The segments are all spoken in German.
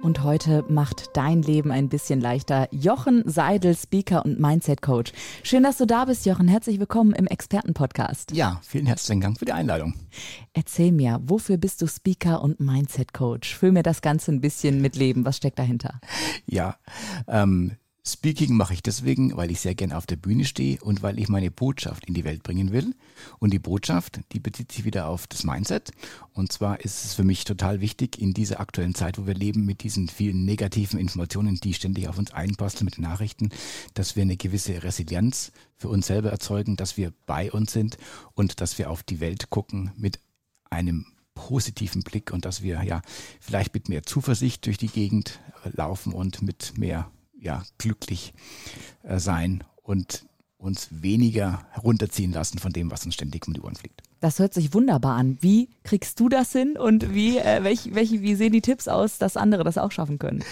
Und heute macht dein Leben ein bisschen leichter. Jochen Seidel, Speaker und Mindset Coach. Schön, dass du da bist, Jochen. Herzlich willkommen im Expertenpodcast. Ja, vielen herzlichen Dank für die Einladung. Erzähl mir, wofür bist du Speaker und Mindset Coach? Füll mir das Ganze ein bisschen mit Leben. Was steckt dahinter? Ja, ähm, Speaking mache ich deswegen, weil ich sehr gerne auf der Bühne stehe und weil ich meine Botschaft in die Welt bringen will. Und die Botschaft, die bezieht sich wieder auf das Mindset. Und zwar ist es für mich total wichtig in dieser aktuellen Zeit, wo wir leben, mit diesen vielen negativen Informationen, die ständig auf uns einpassen mit Nachrichten, dass wir eine gewisse Resilienz für uns selber erzeugen, dass wir bei uns sind und dass wir auf die Welt gucken mit einem positiven Blick und dass wir ja vielleicht mit mehr Zuversicht durch die Gegend laufen und mit mehr ja, glücklich äh, sein und uns weniger herunterziehen lassen von dem, was uns ständig um die Ohren fliegt. Das hört sich wunderbar an. Wie kriegst du das hin und wie, äh, welch, welche, wie sehen die Tipps aus, dass andere das auch schaffen können?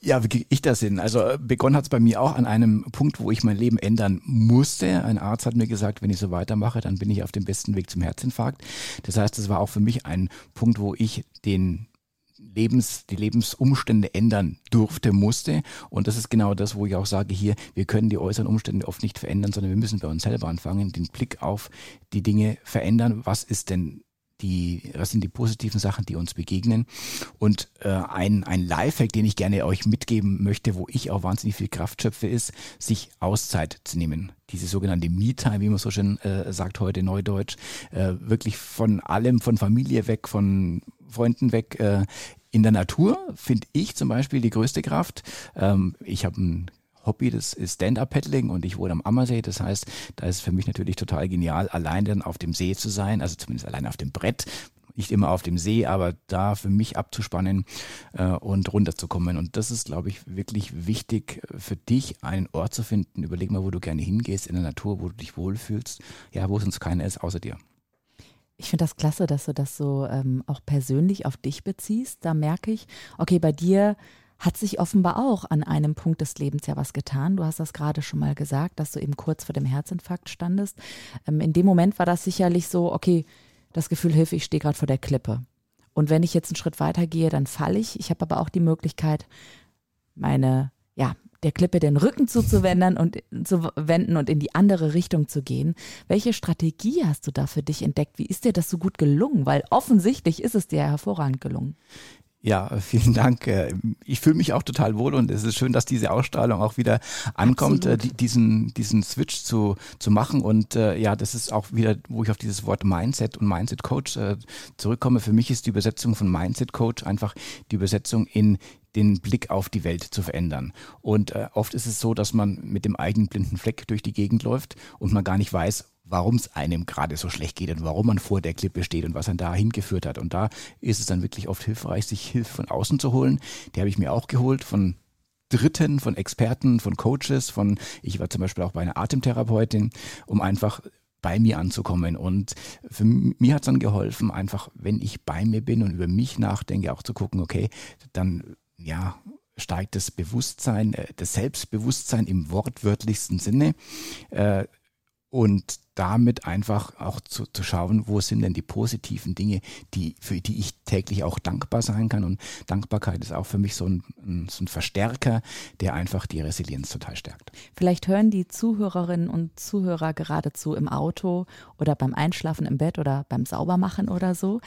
Ja, wie kriege ich das hin? Also äh, begonnen hat es bei mir auch an einem Punkt, wo ich mein Leben ändern musste. Ein Arzt hat mir gesagt, wenn ich so weitermache, dann bin ich auf dem besten Weg zum Herzinfarkt. Das heißt, es war auch für mich ein Punkt, wo ich den Lebens, die Lebensumstände ändern durfte, musste. Und das ist genau das, wo ich auch sage hier, wir können die äußeren Umstände oft nicht verändern, sondern wir müssen bei uns selber anfangen, den Blick auf die Dinge verändern. Was ist denn die, was sind die positiven Sachen, die uns begegnen. Und äh, ein, ein Lifehack, den ich gerne euch mitgeben möchte, wo ich auch wahnsinnig viel Kraft schöpfe, ist, sich Auszeit zu nehmen. Diese sogenannte Me-Time, wie man so schön äh, sagt heute Neudeutsch, äh, wirklich von allem, von Familie weg, von Freunden weg, äh, in der Natur finde ich zum Beispiel die größte Kraft. Ähm, ich habe ein Hobby, das ist Stand-Up-Paddling und ich wohne am Ammersee. Das heißt, da ist für mich natürlich total genial, allein dann auf dem See zu sein, also zumindest allein auf dem Brett. Nicht immer auf dem See, aber da für mich abzuspannen äh, und runterzukommen. Und das ist, glaube ich, wirklich wichtig für dich, einen Ort zu finden. Überleg mal, wo du gerne hingehst in der Natur, wo du dich wohlfühlst. Ja, wo sonst keiner ist außer dir. Ich finde das klasse, dass du das so ähm, auch persönlich auf dich beziehst. Da merke ich, okay, bei dir hat sich offenbar auch an einem Punkt des Lebens ja was getan. Du hast das gerade schon mal gesagt, dass du eben kurz vor dem Herzinfarkt standest. Ähm, in dem Moment war das sicherlich so, okay, das Gefühl, Hilfe, ich stehe gerade vor der Klippe. Und wenn ich jetzt einen Schritt weiter gehe, dann falle ich. Ich habe aber auch die Möglichkeit, meine, ja, der Klippe den Rücken zuzuwenden und zu wenden und in die andere Richtung zu gehen. Welche Strategie hast du da für dich entdeckt? Wie ist dir das so gut gelungen? Weil offensichtlich ist es dir hervorragend gelungen. Ja, vielen Dank. Äh, ich fühle mich auch total wohl und es ist schön, dass diese Ausstrahlung auch wieder ankommt, äh, diesen, diesen Switch zu, zu machen. Und äh, ja, das ist auch wieder, wo ich auf dieses Wort Mindset und Mindset Coach zurückkomme. Für mich ist die Übersetzung von Mindset Coach einfach die Übersetzung in den Blick auf die Welt zu verändern. Und äh, oft ist es so, dass man mit dem eigenen blinden Fleck durch die Gegend läuft und man gar nicht weiß, warum es einem gerade so schlecht geht und warum man vor der Klippe steht und was einen da hingeführt hat. Und da ist es dann wirklich oft hilfreich, sich Hilfe von außen zu holen. Die habe ich mir auch geholt von Dritten, von Experten, von Coaches, von, ich war zum Beispiel auch bei einer Atemtherapeutin, um einfach bei mir anzukommen. Und für mir hat es dann geholfen, einfach, wenn ich bei mir bin und über mich nachdenke, auch zu gucken, okay, dann ja, steigt das Bewusstsein, äh, das Selbstbewusstsein im wortwörtlichsten Sinne. Und damit einfach auch zu, zu schauen, wo sind denn die positiven Dinge, die, für die ich täglich auch dankbar sein kann. Und Dankbarkeit ist auch für mich so ein, so ein Verstärker, der einfach die Resilienz total stärkt. Vielleicht hören die Zuhörerinnen und Zuhörer geradezu im Auto oder beim Einschlafen im Bett oder beim Saubermachen oder so.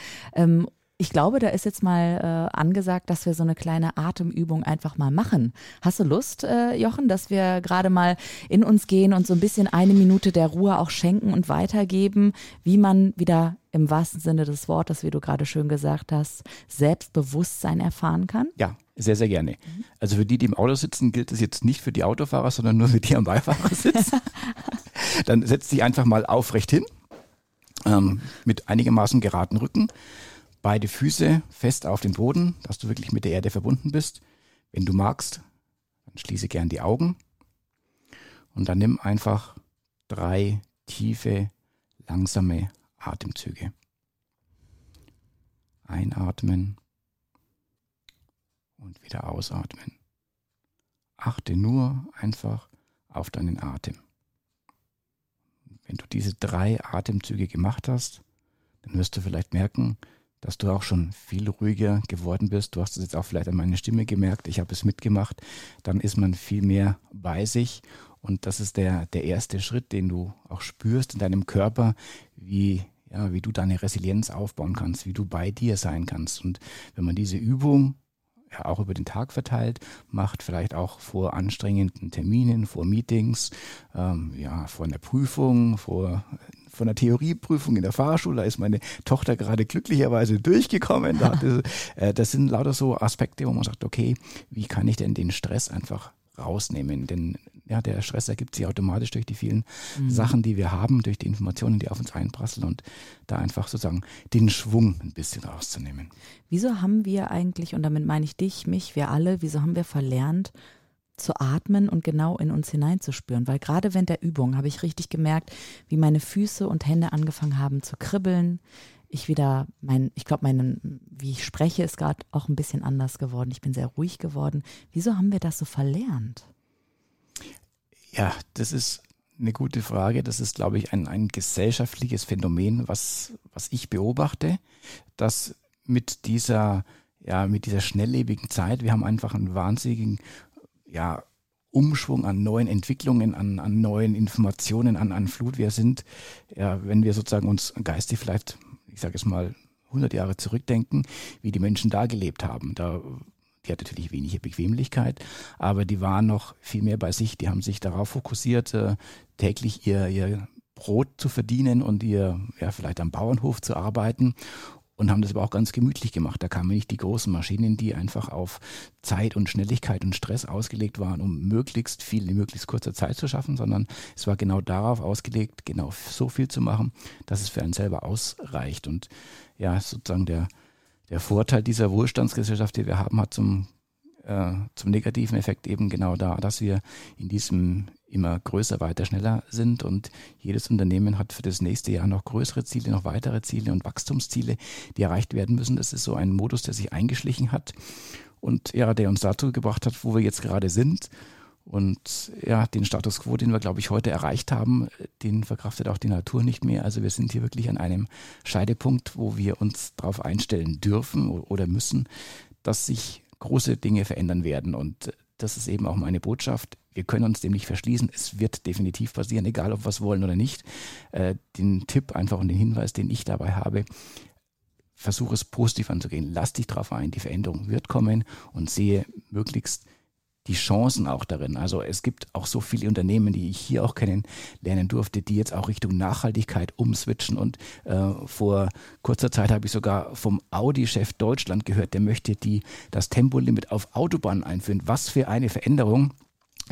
Ich glaube, da ist jetzt mal äh, angesagt, dass wir so eine kleine Atemübung einfach mal machen. Hast du Lust, äh, Jochen, dass wir gerade mal in uns gehen und so ein bisschen eine Minute der Ruhe auch schenken und weitergeben, wie man wieder im wahrsten Sinne des Wortes, wie du gerade schön gesagt hast, Selbstbewusstsein erfahren kann? Ja, sehr, sehr gerne. Mhm. Also für die, die im Auto sitzen, gilt es jetzt nicht für die Autofahrer, sondern nur für die am Beifahrersitz. Dann setz dich einfach mal aufrecht hin, ähm, mit einigermaßen geraden Rücken beide Füße fest auf den Boden, dass du wirklich mit der Erde verbunden bist. Wenn du magst, dann schließe gern die Augen und dann nimm einfach drei tiefe, langsame Atemzüge. Einatmen und wieder ausatmen. Achte nur einfach auf deinen Atem. Wenn du diese drei Atemzüge gemacht hast, dann wirst du vielleicht merken, dass du auch schon viel ruhiger geworden bist. Du hast es jetzt auch vielleicht an meiner Stimme gemerkt. Ich habe es mitgemacht. Dann ist man viel mehr bei sich. Und das ist der, der erste Schritt, den du auch spürst in deinem Körper, wie, ja, wie du deine Resilienz aufbauen kannst, wie du bei dir sein kannst. Und wenn man diese Übung ja, auch über den Tag verteilt macht, vielleicht auch vor anstrengenden Terminen, vor Meetings, ähm, ja, vor einer Prüfung, vor von der Theorieprüfung in der Fahrschule, da ist meine Tochter gerade glücklicherweise durchgekommen. Äh, das sind lauter so Aspekte, wo man sagt, okay, wie kann ich denn den Stress einfach rausnehmen? Denn ja, der Stress ergibt sich automatisch durch die vielen mhm. Sachen, die wir haben, durch die Informationen, die auf uns einprasseln und da einfach sozusagen den Schwung ein bisschen rauszunehmen. Wieso haben wir eigentlich, und damit meine ich dich, mich, wir alle, wieso haben wir verlernt, zu atmen und genau in uns hineinzuspüren. Weil gerade während der Übung habe ich richtig gemerkt, wie meine Füße und Hände angefangen haben zu kribbeln. Ich wieder, mein, ich glaube, mein, wie ich spreche, ist gerade auch ein bisschen anders geworden. Ich bin sehr ruhig geworden. Wieso haben wir das so verlernt? Ja, das ist eine gute Frage. Das ist, glaube ich, ein, ein gesellschaftliches Phänomen, was, was ich beobachte, dass mit dieser, ja, mit dieser schnelllebigen Zeit, wir haben einfach einen wahnsinnigen, ja, Umschwung an neuen Entwicklungen, an, an neuen Informationen, an, an Flut. Wir sind, ja, wenn wir sozusagen uns geistig vielleicht, ich sage es mal, 100 Jahre zurückdenken, wie die Menschen da gelebt haben. Da die hat natürlich weniger Bequemlichkeit, aber die waren noch viel mehr bei sich. Die haben sich darauf fokussiert, äh, täglich ihr, ihr Brot zu verdienen und ihr, ja, vielleicht am Bauernhof zu arbeiten und haben das aber auch ganz gemütlich gemacht. Da kamen nicht die großen Maschinen, die einfach auf Zeit und Schnelligkeit und Stress ausgelegt waren, um möglichst viel in möglichst kurzer Zeit zu schaffen, sondern es war genau darauf ausgelegt, genau so viel zu machen, dass es für einen selber ausreicht. Und ja, sozusagen der, der Vorteil dieser Wohlstandsgesellschaft, die wir haben, hat zum, äh, zum negativen Effekt eben genau da, dass wir in diesem immer größer, weiter, schneller sind und jedes Unternehmen hat für das nächste Jahr noch größere Ziele, noch weitere Ziele und Wachstumsziele, die erreicht werden müssen. Das ist so ein Modus, der sich eingeschlichen hat und ja, der uns dazu gebracht hat, wo wir jetzt gerade sind. Und ja, den Status quo, den wir, glaube ich, heute erreicht haben, den verkraftet auch die Natur nicht mehr. Also wir sind hier wirklich an einem Scheidepunkt, wo wir uns darauf einstellen dürfen oder müssen, dass sich große Dinge verändern werden. Und das ist eben auch meine Botschaft. Wir können uns dem nicht verschließen. Es wird definitiv passieren, egal ob wir es wollen oder nicht. Äh, den Tipp einfach und den Hinweis, den ich dabei habe, versuche es positiv anzugehen. Lass dich darauf ein. Die Veränderung wird kommen und sehe möglichst die Chancen auch darin. Also es gibt auch so viele Unternehmen, die ich hier auch kennenlernen durfte, die jetzt auch Richtung Nachhaltigkeit umswitchen. Und äh, vor kurzer Zeit habe ich sogar vom Audi-Chef Deutschland gehört, der möchte die, das Tempolimit auf Autobahnen einführen. Was für eine Veränderung.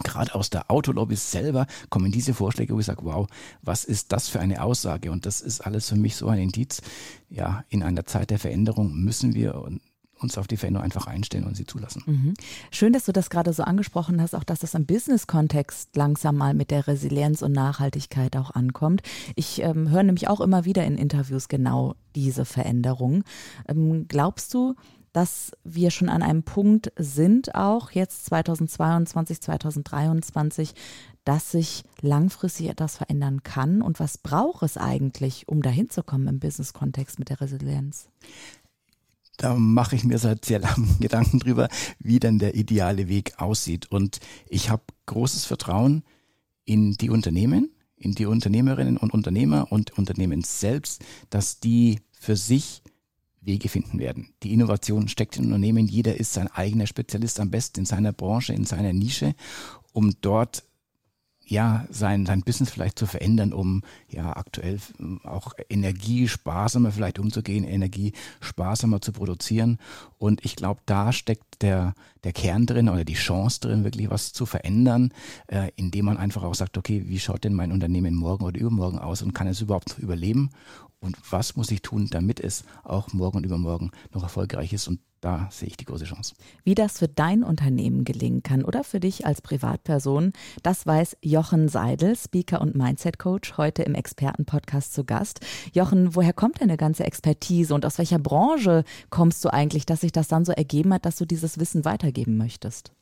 Gerade aus der Autolobby selber kommen diese Vorschläge, wo ich sage, wow, was ist das für eine Aussage? Und das ist alles für mich so ein Indiz. Ja, in einer Zeit der Veränderung müssen wir uns auf die Veränderung einfach einstellen und sie zulassen. Mhm. Schön, dass du das gerade so angesprochen hast, auch dass das im Business-Kontext langsam mal mit der Resilienz und Nachhaltigkeit auch ankommt. Ich ähm, höre nämlich auch immer wieder in Interviews genau diese Veränderung. Ähm, glaubst du, dass wir schon an einem Punkt sind, auch jetzt 2022, 2023, dass sich langfristig etwas verändern kann? Und was braucht es eigentlich, um dahin zu kommen im Business-Kontext mit der Resilienz? Da mache ich mir seit sehr langen Gedanken drüber, wie denn der ideale Weg aussieht. Und ich habe großes Vertrauen in die Unternehmen, in die Unternehmerinnen und Unternehmer und Unternehmen selbst, dass die für sich Wege finden werden. Die Innovation steckt in Unternehmen. Jeder ist sein eigener Spezialist am besten in seiner Branche, in seiner Nische, um dort ja, sein, sein Business vielleicht zu verändern, um ja aktuell ähm, auch energiesparsamer vielleicht umzugehen, energiesparsamer zu produzieren. Und ich glaube, da steckt der, der Kern drin oder die Chance drin, wirklich was zu verändern, äh, indem man einfach auch sagt, okay, wie schaut denn mein Unternehmen morgen oder übermorgen aus und kann es überhaupt überleben? Und was muss ich tun, damit es auch morgen und übermorgen noch erfolgreich ist? Und da sehe ich die große Chance. Wie das für dein Unternehmen gelingen kann oder für dich als Privatperson, das weiß Jochen Seidel, Speaker und Mindset Coach, heute im Expertenpodcast zu Gast. Jochen, woher kommt deine ganze Expertise und aus welcher Branche kommst du eigentlich, dass sich das dann so ergeben hat, dass du dieses Wissen weitergeben möchtest?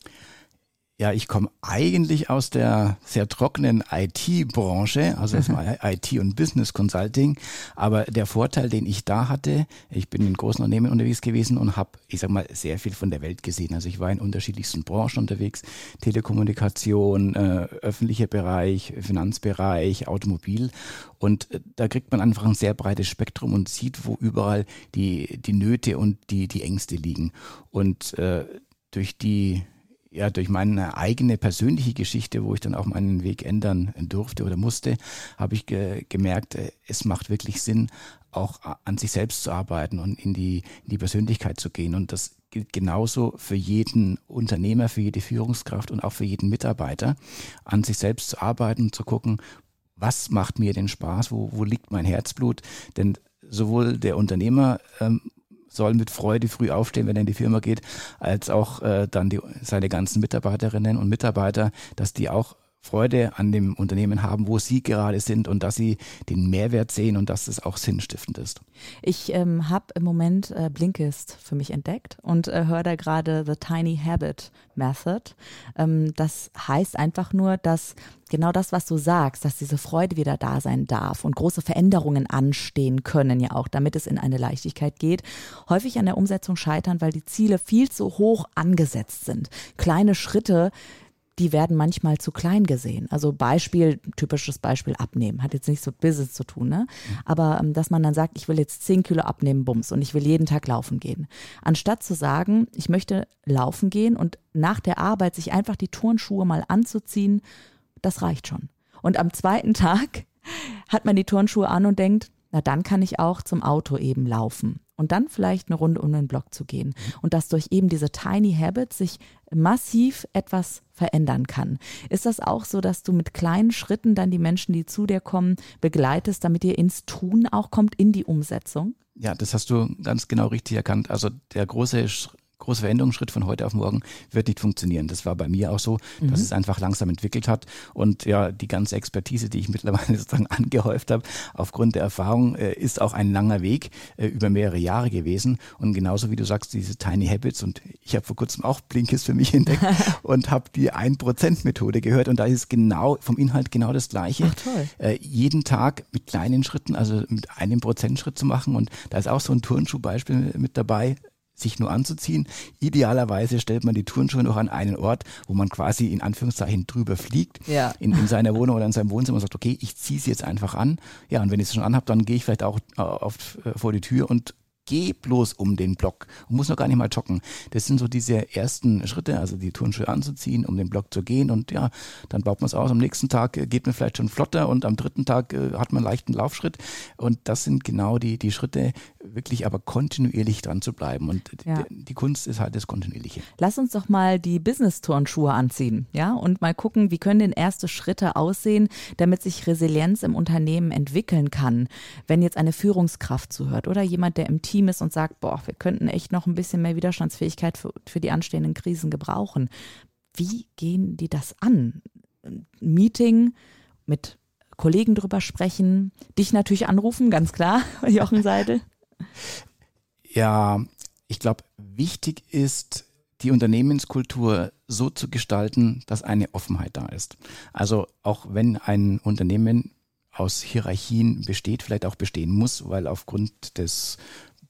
Ja, ich komme eigentlich aus der sehr trockenen IT-Branche, also mhm. IT und Business Consulting. Aber der Vorteil, den ich da hatte, ich bin in großen Unternehmen unterwegs gewesen und habe, ich sag mal, sehr viel von der Welt gesehen. Also ich war in unterschiedlichsten Branchen unterwegs, Telekommunikation, äh, öffentlicher Bereich, Finanzbereich, Automobil. Und äh, da kriegt man einfach ein sehr breites Spektrum und sieht, wo überall die, die Nöte und die, die Ängste liegen. Und äh, durch die ja, durch meine eigene persönliche Geschichte, wo ich dann auch meinen Weg ändern durfte oder musste, habe ich ge gemerkt, äh, es macht wirklich Sinn, auch an sich selbst zu arbeiten und in die, in die Persönlichkeit zu gehen. Und das gilt genauso für jeden Unternehmer, für jede Führungskraft und auch für jeden Mitarbeiter, an sich selbst zu arbeiten und zu gucken, was macht mir denn Spaß, wo, wo liegt mein Herzblut? Denn sowohl der Unternehmer ähm, soll mit Freude früh aufstehen, wenn er in die Firma geht, als auch äh, dann die, seine ganzen Mitarbeiterinnen und Mitarbeiter, dass die auch Freude an dem Unternehmen haben, wo sie gerade sind und dass sie den Mehrwert sehen und dass es auch sinnstiftend ist. Ich ähm, habe im Moment äh, Blinkist für mich entdeckt und äh, höre da gerade The Tiny Habit Method. Ähm, das heißt einfach nur, dass genau das, was du sagst, dass diese Freude wieder da sein darf und große Veränderungen anstehen können, ja auch, damit es in eine Leichtigkeit geht, häufig an der Umsetzung scheitern, weil die Ziele viel zu hoch angesetzt sind. Kleine Schritte die werden manchmal zu klein gesehen. Also Beispiel, typisches Beispiel abnehmen, hat jetzt nichts mit Business zu tun, ne? Aber ähm, dass man dann sagt, ich will jetzt 10 Kilo abnehmen, Bums, und ich will jeden Tag laufen gehen. Anstatt zu sagen, ich möchte laufen gehen und nach der Arbeit sich einfach die Turnschuhe mal anzuziehen, das reicht schon. Und am zweiten Tag hat man die Turnschuhe an und denkt, na dann kann ich auch zum Auto eben laufen und dann vielleicht eine Runde um den Block zu gehen. Und dass durch eben diese Tiny Habits sich massiv etwas verändern kann. Ist das auch so, dass du mit kleinen Schritten dann die Menschen, die zu dir kommen, begleitest, damit ihr ins Tun auch kommt, in die Umsetzung? Ja, das hast du ganz genau richtig erkannt. Also der große große Veränderungsschritt von heute auf morgen wird nicht funktionieren. Das war bei mir auch so, dass mhm. es einfach langsam entwickelt hat. Und ja, die ganze Expertise, die ich mittlerweile sozusagen angehäuft habe, aufgrund der Erfahrung, äh, ist auch ein langer Weg äh, über mehrere Jahre gewesen. Und genauso wie du sagst, diese Tiny Habits und ich habe vor kurzem auch Blinkist für mich entdeckt und habe die 1%-Methode gehört und da ist genau vom Inhalt genau das Gleiche. Ach, toll. Äh, jeden Tag mit kleinen Schritten, also mit einem Prozentschritt zu machen und da ist auch so ein Turnschuhbeispiel mit dabei sich nur anzuziehen. Idealerweise stellt man die Turnschuhe noch an einen Ort, wo man quasi in Anführungszeichen drüber fliegt, ja. in, in seiner Wohnung oder in seinem Wohnzimmer und sagt, okay, ich ziehe sie jetzt einfach an. Ja, und wenn ich es schon anhabe, dann gehe ich vielleicht auch auf, äh, vor die Tür und geh bloß um den Block und muss noch gar nicht mal joggen. Das sind so diese ersten Schritte, also die Turnschuhe anzuziehen, um den Block zu gehen und ja, dann baut man es aus. Am nächsten Tag äh, geht man vielleicht schon flotter und am dritten Tag äh, hat man einen leichten Laufschritt und das sind genau die, die Schritte, wirklich aber kontinuierlich dran zu bleiben und ja. die, die, Kunst ist halt das Kontinuierliche. Lass uns doch mal die Business-Turnschuhe anziehen, ja, und mal gucken, wie können denn erste Schritte aussehen, damit sich Resilienz im Unternehmen entwickeln kann, wenn jetzt eine Führungskraft zuhört oder jemand, der im Team Team ist und sagt, boah, wir könnten echt noch ein bisschen mehr Widerstandsfähigkeit für, für die anstehenden Krisen gebrauchen. Wie gehen die das an? Meeting mit Kollegen drüber sprechen, dich natürlich anrufen, ganz klar, Jochen Seidel. Ja, ich glaube, wichtig ist, die Unternehmenskultur so zu gestalten, dass eine Offenheit da ist. Also auch wenn ein Unternehmen aus Hierarchien besteht, vielleicht auch bestehen muss, weil aufgrund des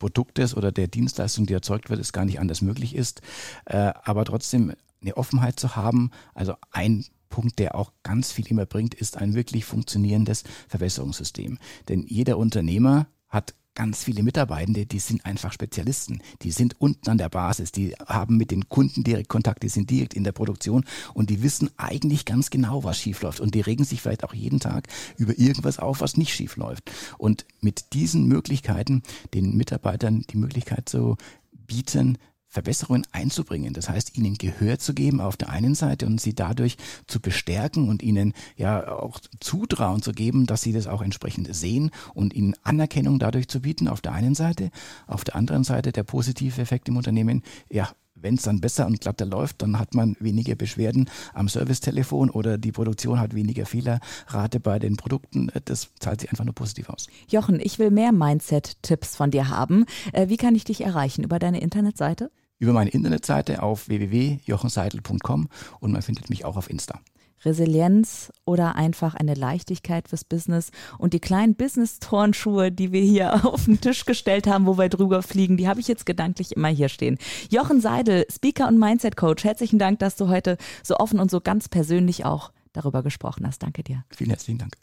Produktes oder der Dienstleistung, die erzeugt wird, es gar nicht anders möglich ist. Äh, aber trotzdem eine Offenheit zu haben, also ein Punkt, der auch ganz viel immer bringt, ist ein wirklich funktionierendes Verbesserungssystem. Denn jeder Unternehmer hat ganz viele Mitarbeitende, die sind einfach Spezialisten. Die sind unten an der Basis, die haben mit den Kunden direkt Kontakt, die sind direkt in der Produktion und die wissen eigentlich ganz genau, was schief läuft. Und die regen sich vielleicht auch jeden Tag über irgendwas auf, was nicht schief läuft. Und mit diesen Möglichkeiten, den Mitarbeitern die Möglichkeit zu bieten, Verbesserungen einzubringen. Das heißt, ihnen Gehör zu geben auf der einen Seite und sie dadurch zu bestärken und ihnen ja auch Zutrauen zu geben, dass sie das auch entsprechend sehen und ihnen Anerkennung dadurch zu bieten auf der einen Seite. Auf der anderen Seite der positive Effekt im Unternehmen, ja, wenn es dann besser und glatter läuft, dann hat man weniger Beschwerden am Servicetelefon oder die Produktion hat weniger Fehlerrate bei den Produkten. Das zahlt sich einfach nur positiv aus. Jochen, ich will mehr Mindset-Tipps von dir haben. Äh, wie kann ich dich erreichen? Über deine Internetseite? Über meine Internetseite auf www.jochenseidel.com und man findet mich auch auf Insta. Resilienz oder einfach eine Leichtigkeit fürs Business. Und die kleinen Business-Turnschuhe, die wir hier auf den Tisch gestellt haben, wo wir drüber fliegen, die habe ich jetzt gedanklich immer hier stehen. Jochen Seidel, Speaker und Mindset-Coach, herzlichen Dank, dass du heute so offen und so ganz persönlich auch darüber gesprochen hast. Danke dir. Vielen herzlichen Dank.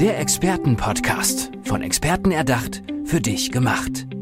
Der Expertenpodcast, von Experten erdacht, für dich gemacht.